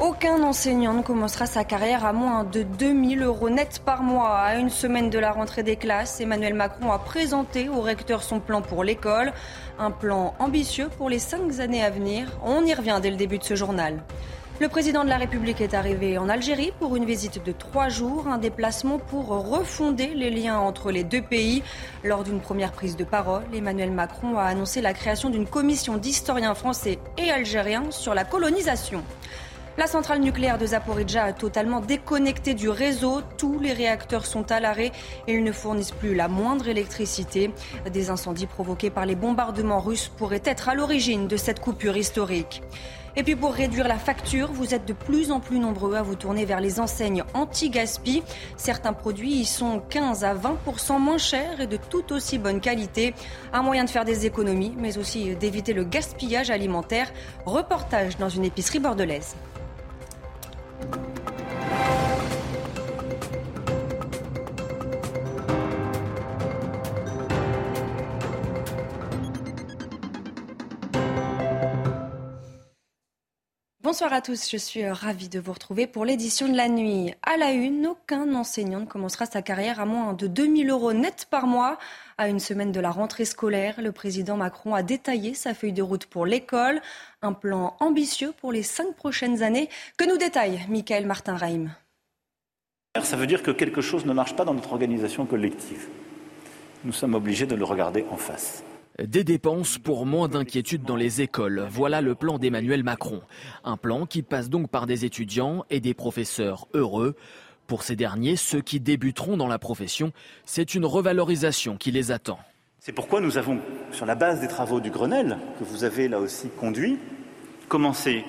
Aucun enseignant ne commencera sa carrière à moins de 2000 euros net par mois. À une semaine de la rentrée des classes, Emmanuel Macron a présenté au recteur son plan pour l'école. Un plan ambitieux pour les cinq années à venir. On y revient dès le début de ce journal. Le président de la République est arrivé en Algérie pour une visite de trois jours, un déplacement pour refonder les liens entre les deux pays. Lors d'une première prise de parole, Emmanuel Macron a annoncé la création d'une commission d'historiens français et algériens sur la colonisation. La centrale nucléaire de Zaporizhia est totalement déconnectée du réseau. Tous les réacteurs sont à l'arrêt et ils ne fournissent plus la moindre électricité. Des incendies provoqués par les bombardements russes pourraient être à l'origine de cette coupure historique. Et puis pour réduire la facture, vous êtes de plus en plus nombreux à vous tourner vers les enseignes anti-gaspi. Certains produits y sont 15 à 20% moins chers et de tout aussi bonne qualité. Un moyen de faire des économies, mais aussi d'éviter le gaspillage alimentaire. Reportage dans une épicerie bordelaise. Bonsoir à tous, je suis ravie de vous retrouver pour l'édition de la nuit. À la une, aucun enseignant ne commencera sa carrière à moins de 2000 euros net par mois. À une semaine de la rentrée scolaire, le président Macron a détaillé sa feuille de route pour l'école, un plan ambitieux pour les cinq prochaines années que nous détaille Michael Martin-Reim. Ça veut dire que quelque chose ne marche pas dans notre organisation collective. Nous sommes obligés de le regarder en face. Des dépenses pour moins d'inquiétude dans les écoles. Voilà le plan d'Emmanuel Macron. Un plan qui passe donc par des étudiants et des professeurs heureux. Pour ces derniers, ceux qui débuteront dans la profession, c'est une revalorisation qui les attend. C'est pourquoi nous avons, sur la base des travaux du Grenelle, que vous avez là aussi conduit, commencé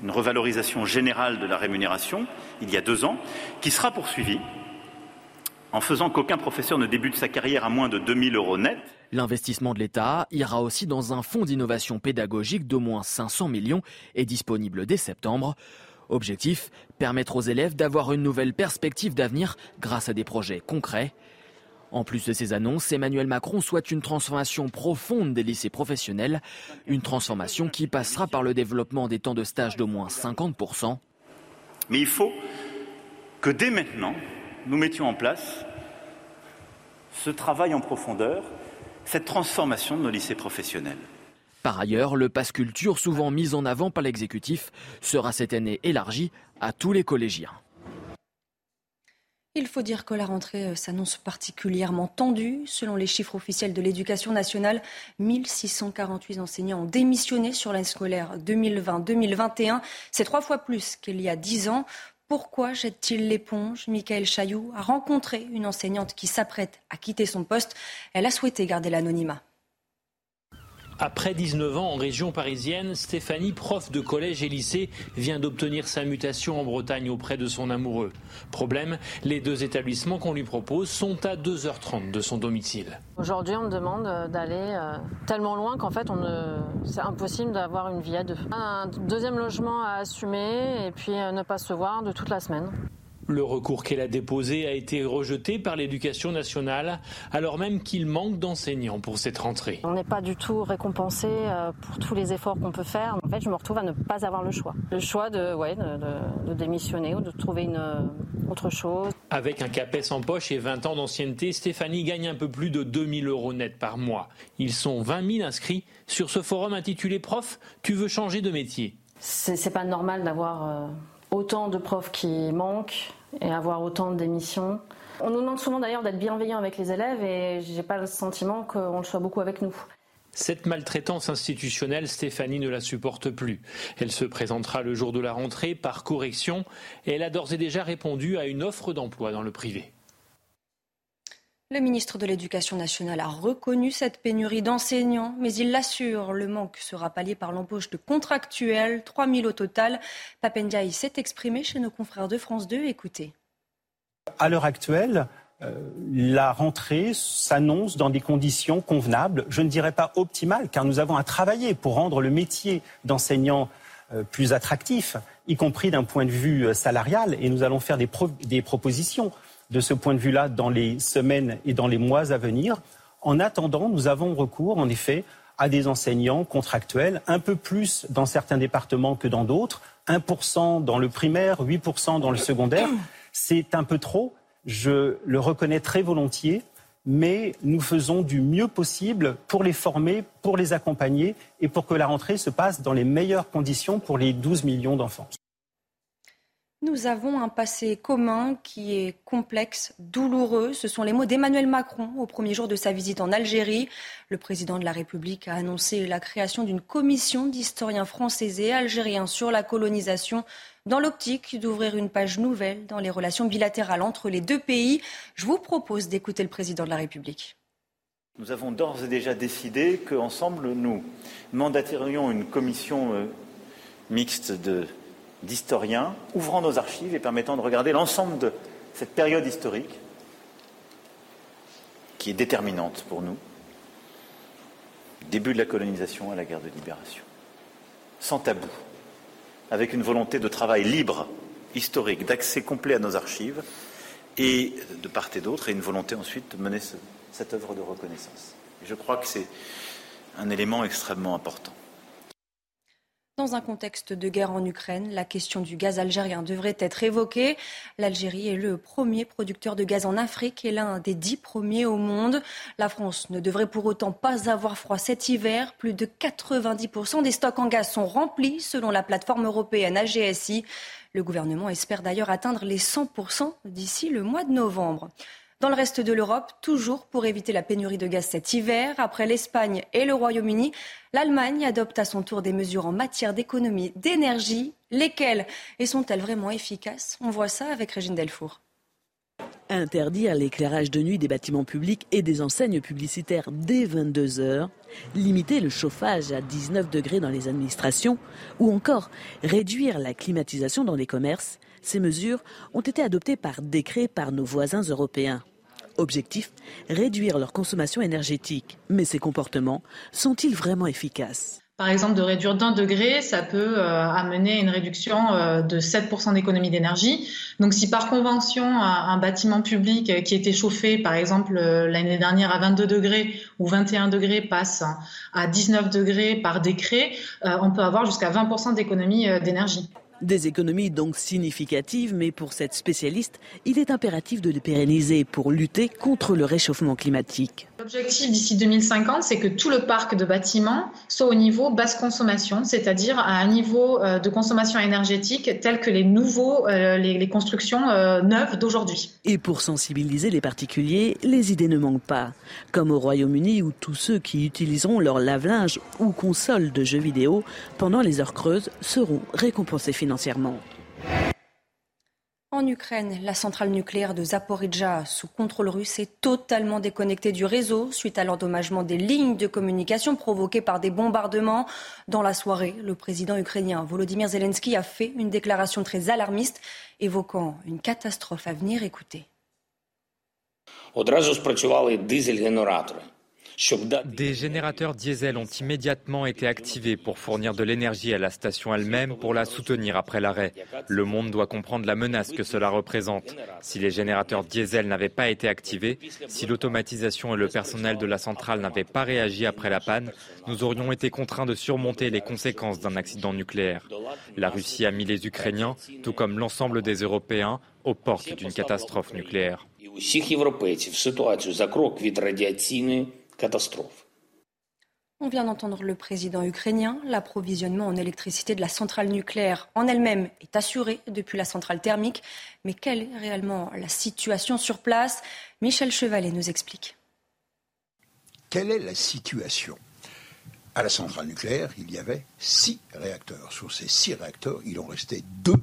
une revalorisation générale de la rémunération il y a deux ans, qui sera poursuivie en faisant qu'aucun professeur ne débute sa carrière à moins de 2000 euros net. L'investissement de l'État ira aussi dans un fonds d'innovation pédagogique d'au moins 500 millions et disponible dès septembre. Objectif, permettre aux élèves d'avoir une nouvelle perspective d'avenir grâce à des projets concrets. En plus de ces annonces, Emmanuel Macron souhaite une transformation profonde des lycées professionnels, une transformation qui passera par le développement des temps de stage d'au moins 50%. Mais il faut que dès maintenant, nous mettions en place ce travail en profondeur, cette transformation de nos lycées professionnels. Par ailleurs, le pass culture, souvent mis en avant par l'exécutif, sera cette année élargi à tous les collégiens. Il faut dire que la rentrée euh, s'annonce particulièrement tendue. Selon les chiffres officiels de l'éducation nationale, 1648 enseignants ont démissionné sur l'année scolaire 2020-2021. C'est trois fois plus qu'il y a dix ans. Pourquoi jette-t-il l'éponge Michael Chailloux a rencontré une enseignante qui s'apprête à quitter son poste? Elle a souhaité garder l'anonymat. Après 19 ans en région parisienne, Stéphanie, prof de collège et lycée, vient d'obtenir sa mutation en Bretagne auprès de son amoureux. Problème, les deux établissements qu'on lui propose sont à 2h30 de son domicile. Aujourd'hui, on me demande d'aller euh, tellement loin qu'en fait, c'est impossible d'avoir une vie à deux. Un deuxième logement à assumer et puis euh, ne pas se voir de toute la semaine. Le recours qu'elle a déposé a été rejeté par l'éducation nationale, alors même qu'il manque d'enseignants pour cette rentrée. On n'est pas du tout récompensé euh, pour tous les efforts qu'on peut faire. En fait, je me retrouve à ne pas avoir le choix. Le choix de, ouais, de, démissionner ou de trouver une euh, autre chose. Avec un CAPES en poche et 20 ans d'ancienneté, Stéphanie gagne un peu plus de 2000 euros net par mois. Ils sont 20 000 inscrits sur ce forum intitulé Prof, tu veux changer de métier? C'est pas normal d'avoir euh, autant de profs qui manquent et avoir autant démissions. On nous demande souvent d'ailleurs d'être bienveillant avec les élèves et j'ai pas le sentiment qu'on le soit beaucoup avec nous. Cette maltraitance institutionnelle, Stéphanie ne la supporte plus. Elle se présentera le jour de la rentrée par correction et elle a d'ores et déjà répondu à une offre d'emploi dans le privé. Le ministre de l'Éducation nationale a reconnu cette pénurie d'enseignants, mais il l'assure, le manque sera pallié par l'embauche de contractuels, 3 000 au total. Papendiaï s'est exprimé chez nos confrères de France 2. Écoutez. À l'heure actuelle, euh, la rentrée s'annonce dans des conditions convenables, je ne dirais pas optimales, car nous avons à travailler pour rendre le métier d'enseignant euh, plus attractif, y compris d'un point de vue euh, salarial, et nous allons faire des propositions de ce point de vue-là dans les semaines et dans les mois à venir. En attendant, nous avons recours, en effet, à des enseignants contractuels, un peu plus dans certains départements que dans d'autres, 1% dans le primaire, 8% dans le secondaire. C'est un peu trop, je le reconnais très volontiers, mais nous faisons du mieux possible pour les former, pour les accompagner et pour que la rentrée se passe dans les meilleures conditions pour les 12 millions d'enfants. Nous avons un passé commun qui est complexe, douloureux. Ce sont les mots d'Emmanuel Macron au premier jour de sa visite en Algérie. Le président de la République a annoncé la création d'une commission d'historiens français et algériens sur la colonisation dans l'optique d'ouvrir une page nouvelle dans les relations bilatérales entre les deux pays. Je vous propose d'écouter le président de la République. Nous avons d'ores et déjà décidé qu'ensemble, nous mandaterions une commission euh, mixte de d'historiens ouvrant nos archives et permettant de regarder l'ensemble de cette période historique qui est déterminante pour nous, début de la colonisation à la guerre de libération, sans tabou, avec une volonté de travail libre, historique, d'accès complet à nos archives, et de part et d'autre, et une volonté ensuite de mener cette œuvre de reconnaissance. je crois que c'est un élément extrêmement important. Dans un contexte de guerre en Ukraine, la question du gaz algérien devrait être évoquée. L'Algérie est le premier producteur de gaz en Afrique et l'un des dix premiers au monde. La France ne devrait pour autant pas avoir froid cet hiver. Plus de 90% des stocks en gaz sont remplis selon la plateforme européenne AGSI. Le gouvernement espère d'ailleurs atteindre les 100% d'ici le mois de novembre. Dans le reste de l'Europe, toujours pour éviter la pénurie de gaz cet hiver, après l'Espagne et le Royaume-Uni, l'Allemagne adopte à son tour des mesures en matière d'économie d'énergie. Lesquelles? Et sont-elles vraiment efficaces? On voit ça avec Régine Delfour. Interdire l'éclairage de nuit des bâtiments publics et des enseignes publicitaires dès 22 heures, limiter le chauffage à 19 degrés dans les administrations. Ou encore réduire la climatisation dans les commerces, ces mesures ont été adoptées par décret par nos voisins européens. Objectif, réduire leur consommation énergétique. Mais ces comportements sont-ils vraiment efficaces? Par exemple, de réduire d'un degré, ça peut euh, amener une réduction euh, de 7% d'économie d'énergie. Donc, si par convention, un, bâtiment public qui était chauffé, par exemple, euh, l'année dernière à 22 degrés ou 21 degrés passe à 19 degrés par décret, on peut avoir jusqu'à 20% d'économie d'énergie. Des économies donc significatives, mais pour cette spécialiste, il est impératif de les pérenniser pour lutter contre le réchauffement climatique. L'objectif d'ici 2050, c'est que tout le parc de bâtiments soit au niveau basse consommation, c'est-à-dire à un niveau euh, de consommation énergétique tel que les nouveaux, euh, les, constructions euh, neuves d'aujourd'hui. Et pour sensibiliser les particuliers, les idées ne manquent pas. Comme au Royaume-Uni où tous ceux qui utiliseront leur lave-linge ou console de jeux vidéo pendant les heures creuses seront récompensés financièrement. En Ukraine, la centrale nucléaire de Zaporizhzhia, sous contrôle russe, est totalement déconnectée du réseau suite à l'endommagement des lignes de communication provoquées par des bombardements. Dans la soirée, le président ukrainien Volodymyr Zelensky a fait une déclaration très alarmiste, évoquant une catastrophe à venir. Écoutez. Des générateurs diesel ont immédiatement été activés pour fournir de l'énergie à la station elle-même pour la soutenir après l'arrêt. Le monde doit comprendre la menace que cela représente. Si les générateurs diesel n'avaient pas été activés, si l'automatisation et le personnel de la centrale n'avaient pas réagi après la panne, nous aurions été contraints de surmonter les conséquences d'un accident nucléaire. La Russie a mis les Ukrainiens, tout comme l'ensemble des Européens, aux portes d'une catastrophe nucléaire catastrophe. On vient d'entendre le président ukrainien. L'approvisionnement en électricité de la centrale nucléaire en elle-même est assuré depuis la centrale thermique. Mais quelle est réellement la situation sur place? Michel Chevalet nous explique. Quelle est la situation? À la centrale nucléaire, il y avait six réacteurs. Sur ces six réacteurs, il en restait deux,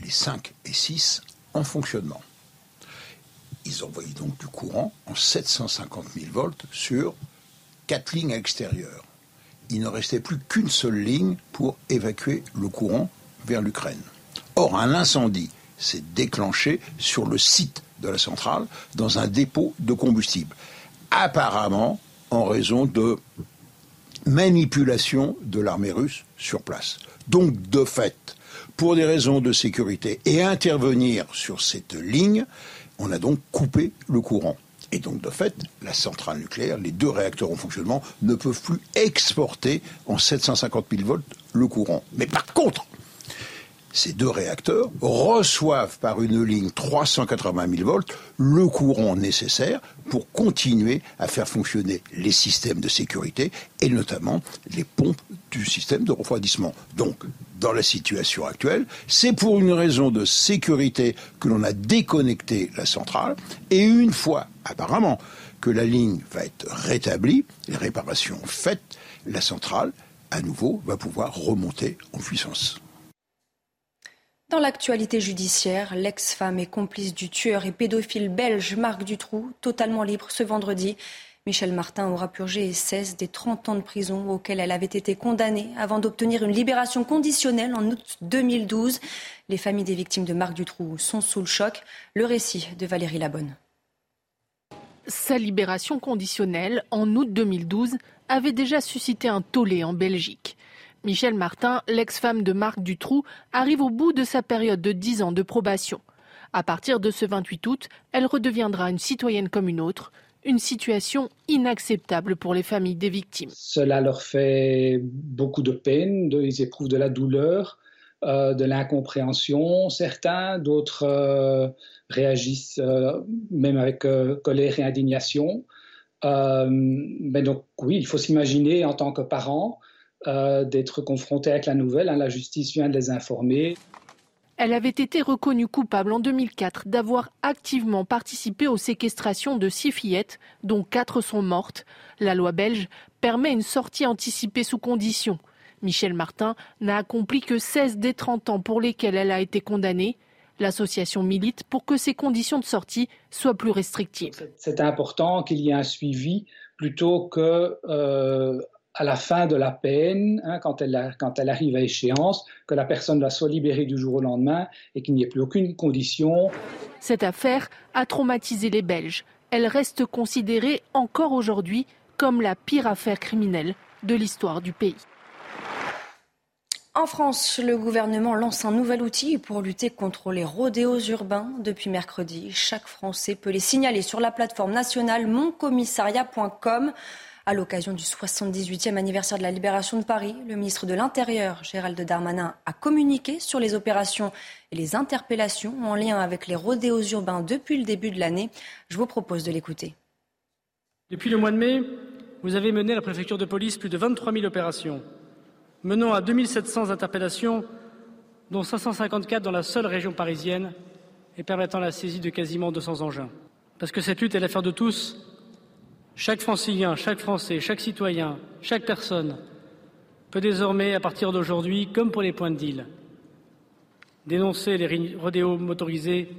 les cinq et six, en fonctionnement. Ils envoyaient donc du courant en 750 000 volts sur quatre lignes extérieures. Il ne restait plus qu'une seule ligne pour évacuer le courant vers l'Ukraine. Or, un incendie s'est déclenché sur le site de la centrale dans un dépôt de combustible. Apparemment en raison de manipulation de l'armée russe sur place. Donc, de fait, pour des raisons de sécurité et intervenir sur cette ligne, on a donc coupé le courant. Et donc, de fait, la centrale nucléaire, les deux réacteurs en fonctionnement, ne peuvent plus exporter en 750 000 volts le courant. Mais par contre, ces deux réacteurs reçoivent par une ligne 380 000 volts le courant nécessaire pour continuer à faire fonctionner les systèmes de sécurité et notamment les pompes du système de refroidissement. Donc, dans la situation actuelle, c'est pour une raison de sécurité que l'on a déconnecté la centrale et une fois, apparemment, que la ligne va être rétablie, les réparations faites, la centrale, à nouveau, va pouvoir remonter en puissance. Dans l'actualité judiciaire, l'ex-femme et complice du tueur et pédophile belge Marc Dutroux, totalement libre ce vendredi. Michel Martin aura purgé et cesse des 30 ans de prison auxquels elle avait été condamnée avant d'obtenir une libération conditionnelle en août 2012. Les familles des victimes de Marc Dutroux sont sous le choc. Le récit de Valérie Labonne. Sa libération conditionnelle en août 2012 avait déjà suscité un tollé en Belgique. Michel Martin, l'ex-femme de Marc Dutroux, arrive au bout de sa période de 10 ans de probation. À partir de ce 28 août, elle redeviendra une citoyenne comme une autre, une situation inacceptable pour les familles des victimes. Cela leur fait beaucoup de peine, ils éprouvent de la douleur, euh, de l'incompréhension, certains, d'autres euh, réagissent euh, même avec colère et indignation. mais donc oui, il faut s'imaginer en tant que parent euh, d'être confrontée avec la nouvelle. Hein, la justice vient de les informer. Elle avait été reconnue coupable en 2004 d'avoir activement participé aux séquestrations de six fillettes, dont quatre sont mortes. La loi belge permet une sortie anticipée sous condition. Michel Martin n'a accompli que 16 des 30 ans pour lesquels elle a été condamnée. L'association milite pour que ces conditions de sortie soient plus restrictives. C'est important qu'il y ait un suivi plutôt que euh, à la fin de la peine, hein, quand, elle quand, elle arrive à échéance, que la personne soit libérée du jour au lendemain et qu'il n'y ait plus aucune condition. Cette affaire a traumatisé les Belges. Elle reste considérée encore aujourd'hui comme la pire affaire criminelle de l'histoire du pays. En France, le gouvernement lance un nouvel outil pour lutter contre les rodéos urbains. Depuis mercredi, chaque Français peut les signaler sur la plateforme nationale moncommissariat.com. À l'occasion du 78e anniversaire de la libération de Paris, le ministre de l'Intérieur, Gérald Darmanin, a communiqué sur les opérations et les interpellations en lien avec les rodéos urbains depuis le début de l'année. Je vous propose de l'écouter. Depuis le mois de mai, vous avez mené à la préfecture de police plus de 23 000 opérations, menant à 2700 interpellations, dont 554 dans la seule région parisienne et permettant la saisie de quasiment 200 engins. Parce que cette lutte est l'affaire de tous chaque francilien, chaque Français, chaque citoyen, chaque personne peut désormais, à partir d'aujourd'hui, comme pour les points de deal, dénoncer les rodéos motorisés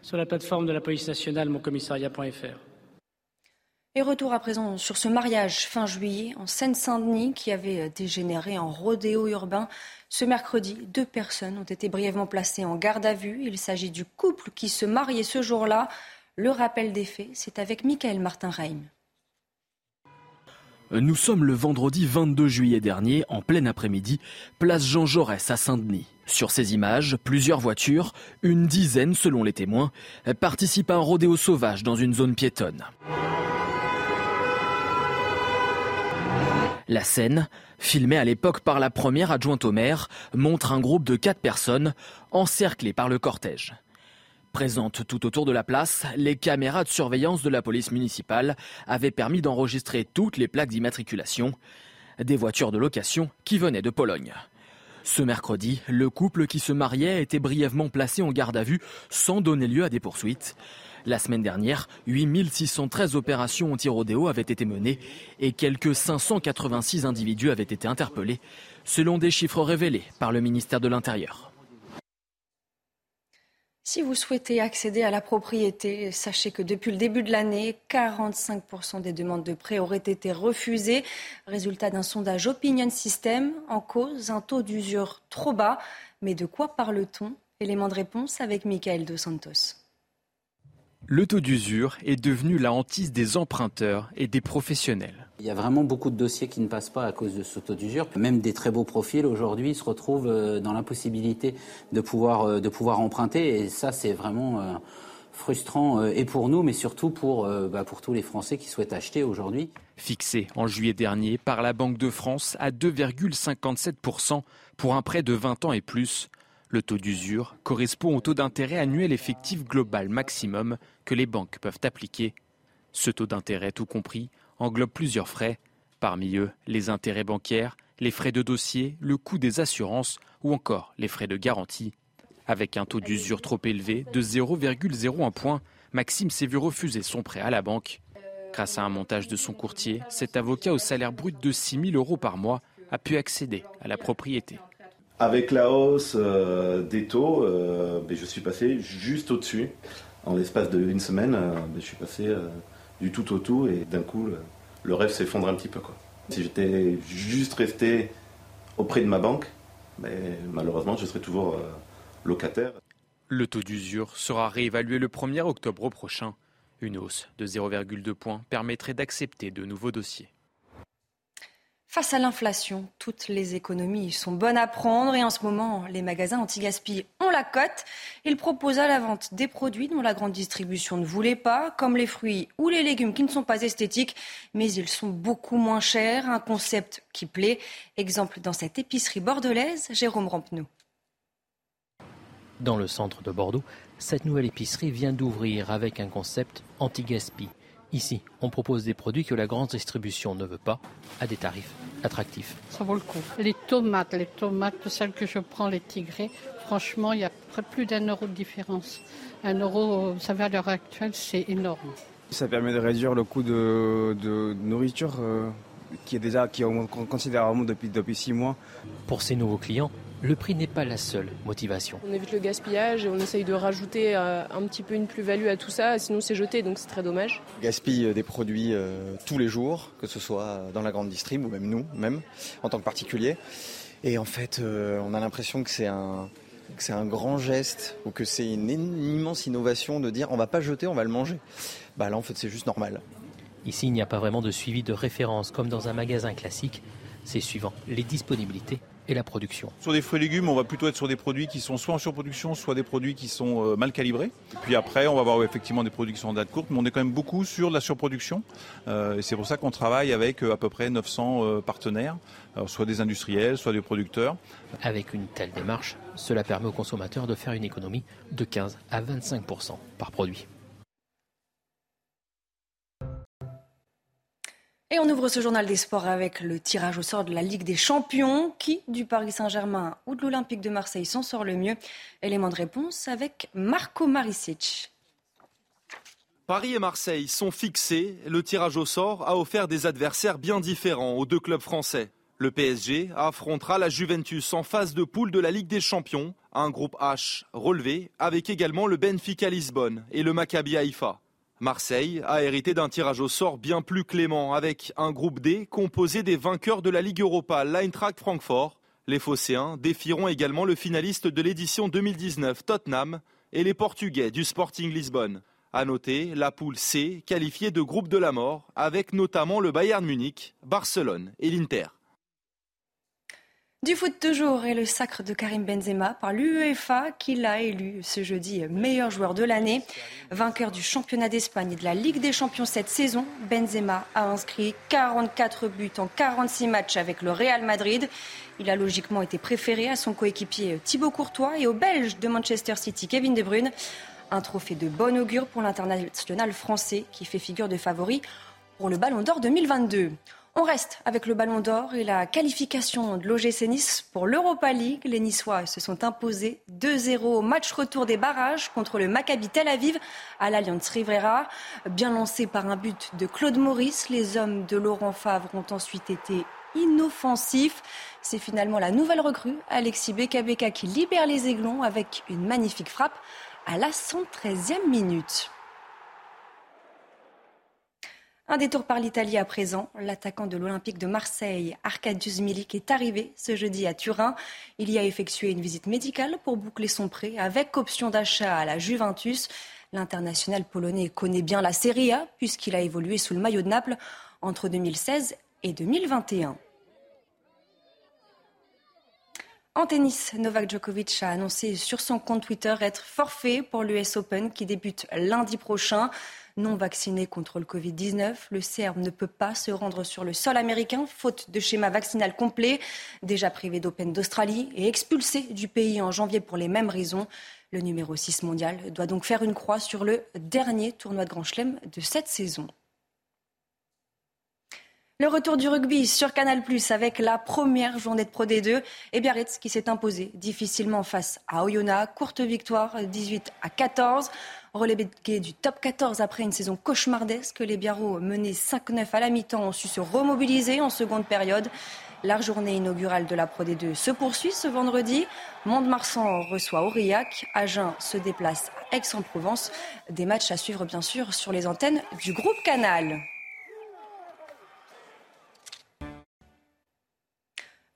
sur la plateforme de la police nationale moncommissariat.fr. Et retour à présent sur ce mariage fin juillet en Seine-Saint-Denis qui avait dégénéré en rodéo urbain. Ce mercredi, deux personnes ont été brièvement placées en garde à vue. Il s'agit du couple qui se mariait ce jour-là. Le rappel des faits, c'est avec Michael Martin-Reim. Nous sommes le vendredi 22 juillet dernier, en plein après-midi, place Jean Jaurès à Saint-Denis. Sur ces images, plusieurs voitures, une dizaine selon les témoins, participent à un rodéo sauvage dans une zone piétonne. La scène, filmée à l'époque par la première adjointe au maire, montre un groupe de quatre personnes encerclées par le cortège. Présentes tout autour de la place, les caméras de surveillance de la police municipale avaient permis d'enregistrer toutes les plaques d'immatriculation des voitures de location qui venaient de Pologne. Ce mercredi, le couple qui se mariait était brièvement placé en garde à vue sans donner lieu à des poursuites. La semaine dernière, 8613 opérations anti-rodéo avaient été menées et quelques 586 individus avaient été interpellés, selon des chiffres révélés par le ministère de l'Intérieur. Si vous souhaitez accéder à la propriété, sachez que depuis le début de l'année, 45% des demandes de prêt auraient été refusées. Résultat d'un sondage Opinion System en cause un taux d'usure trop bas. Mais de quoi parle-t-on? Élément de réponse avec Michael Dos Santos. Le taux d'usure est devenu la hantise des emprunteurs et des professionnels. Il y a vraiment beaucoup de dossiers qui ne passent pas à cause de ce taux d'usure. Même des très beaux profils aujourd'hui se retrouvent euh, dans l'impossibilité de pouvoir, euh, de pouvoir emprunter. Et ça, c'est vraiment euh, frustrant et pour nous, mais surtout pour, bah, pour tous les Français qui souhaitent acheter aujourd'hui. Fixé en juillet dernier par la Banque de France à 2,57% pour un prêt de 20 ans et plus, le taux d'usure correspond au taux d'intérêt annuel effectif global maximum que les banques peuvent appliquer. Ce taux d'intérêt, tout compris, englobe plusieurs frais, parmi eux les intérêts bancaires, les frais de dossier, le coût des assurances ou encore les frais de garantie. Avec un taux d'usure trop élevé de 0,01 point, Maxime s'est vu refuser son prêt à la banque. Grâce à un montage de son courtier, cet avocat au salaire brut de 6 000 euros par mois a pu accéder à la propriété. Avec la hausse euh, des taux, euh, ben, je suis passé juste au-dessus. En l'espace d'une semaine, euh, ben, je suis passé du tout au tout et d'un coup, le, rêve s'effondre un petit peu. Si j'étais juste resté auprès de ma banque, ben, malheureusement, je serais toujours locataire. Le taux d'usure sera réévalué le 1er octobre prochain. Une hausse de 0,2 points permettrait d'accepter de nouveaux dossiers. Face à l'inflation, toutes les économies sont bonnes à prendre et en ce moment, les magasins anti-gaspi ont la cote. Ils proposent à la vente des produits dont la grande distribution ne voulait pas, comme les fruits ou les légumes qui ne sont pas esthétiques, mais ils sont beaucoup moins chers, un concept qui plaît. Exemple dans cette épicerie bordelaise, Jérôme Rampenou. Dans le centre de Bordeaux, cette nouvelle épicerie vient d'ouvrir avec un concept anti-gaspi. Ici, on propose des produits que la grande distribution ne veut pas à des tarifs attractifs. Ça vaut le coup. Les tomates, les tomates, celles que je prends, les tigrés, franchement, il y a plus d'un euro de différence. Un euro, vous savez, à l'heure actuelle, c'est énorme. Ça permet de réduire le coût de, nourriture euh, qui est déjà qui augmente considérablement depuis, depuis six mois. Pour ces nouveaux clients, le prix n'est pas la seule motivation. On évite le gaspillage et on essaye de rajouter euh, un petit peu une plus-value à tout ça, sinon c'est jeté, donc c'est très dommage. On gaspille euh, des produits euh, tous les jours, que ce soit dans la grande distrib ou même nous, même en tant que particulier. Et en fait, on a l'impression que c'est un, c'est un grand geste ou que c'est une, immense innovation de dire on va pas jeter, on va le manger. Bah là, en fait, c'est juste normal. Ici, il n'y a pas vraiment de suivi de référence comme dans un magasin classique. C'est suivant les disponibilités et la production. Sur des fruits et légumes, on va plutôt être sur des produits qui sont soit en surproduction, soit des produits qui sont euh, mal calibrés. Et puis après, on va avoir effectivement des produits qui sont en date courte, mais on est quand même beaucoup sur la surproduction. Euh, et c'est pour ça qu'on travaille avec euh, à peu près 900 partenaires, soit des industriels, soit des producteurs. Avec une telle démarche, cela permet aux consommateurs de faire une économie de 15 à 25% par produit. Et on ouvre ce journal des sports avec le tirage au sort de la Ligue des Champions. Qui du Paris Saint-Germain ou de l'Olympique de Marseille s'en sort le mieux Élément de réponse avec Marco Maricic. Paris et Marseille sont fixés. Le tirage au sort a offert des adversaires bien différents aux deux clubs français. Le PSG affrontera la Juventus en phase de poule de la Ligue des Champions, un groupe H relevé avec également le Benfica Lisbonne et le Maccabi Haïfa. Marseille a hérité d'un tirage au sort bien plus clément avec un groupe D composé des vainqueurs de la Ligue Europa, l'Eintracht Francfort. Les Phocéens défieront également le finaliste de l'édition 2019, Tottenham, et les Portugais du Sporting Lisbonne. À noter la poule C qualifiée de groupe de la mort avec notamment le Bayern Munich, Barcelone et l'Inter. Du foot toujours et le sacre de Karim Benzema par l'UEFA qui l'a élu ce jeudi meilleur joueur de l'année. Vainqueur du championnat d'Espagne et de la Ligue des champions cette saison, Benzema a inscrit 44 buts en 46 matchs avec le Real Madrid. Il a logiquement été préféré à son coéquipier Thibaut Courtois et au Belge de Manchester City Kevin De Bruyne. Un trophée de bon augure pour l'international français qui fait figure de favori pour le Ballon d'Or 2022. On reste avec le Ballon d'Or et la qualification de l'OGC Nice pour l'Europa League. Les Niçois se sont imposés 2-0 au match retour des barrages contre le Maccabi Tel Aviv à l'Alliance Rivera. Bien lancé par un but de Claude Maurice, les hommes de Laurent Favre ont ensuite été inoffensifs. C'est finalement la nouvelle recrue, Alexis Bekabeka, qui libère les Aiglons avec une magnifique frappe. à la 113e minute. Un détour par l'Italie à présent. L'attaquant de l'Olympique de Marseille, Arkadiusz Milik, est arrivé ce jeudi à Turin. Il y a effectué une visite médicale pour boucler son prêt avec option d'achat à la Juventus. L'international polonais connaît bien la Serie A puisqu'il a évolué sous le maillot de Naples entre 2016 et 2021. En tennis, Novak Djokovic a annoncé sur son compte Twitter être forfait pour l'US Open qui débute lundi prochain. Non vacciné contre le Covid-19, le Serbe ne peut pas se rendre sur le sol américain, faute de schéma vaccinal complet. Déjà privé d'Open d'Australie et expulsé du pays en janvier pour les mêmes raisons. Le numéro 6 mondial doit donc faire une croix sur le dernier tournoi de Grand Chelem de cette saison. Le retour du rugby sur Canal Plus avec la première journée de Pro D2 et Biarritz qui s'est imposé difficilement face à Oyonnax. Courte victoire 18 à 14. Relégué du top 14 après une saison cauchemardesque, les Biarros menés 5-9 à la mi-temps ont su se remobiliser en seconde période. La journée inaugurale de la Pro D2 se poursuit ce vendredi. Mont-de-Marsan reçoit Aurillac. Agen se déplace à Aix-en-Provence. Des matchs à suivre bien sûr sur les antennes du groupe Canal.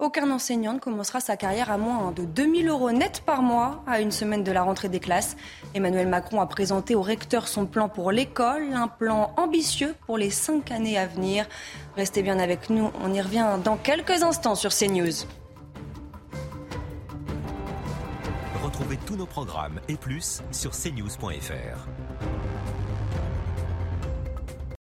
Aucun enseignant ne commencera sa carrière à moins de 2000 euros net par mois à une semaine de la rentrée des classes. Emmanuel Macron a présenté au recteur son plan pour l'école, un plan ambitieux pour les cinq années à venir. Restez bien avec nous, on y revient dans quelques instants sur CNews. Retrouvez tous nos programmes et plus sur cnews.fr.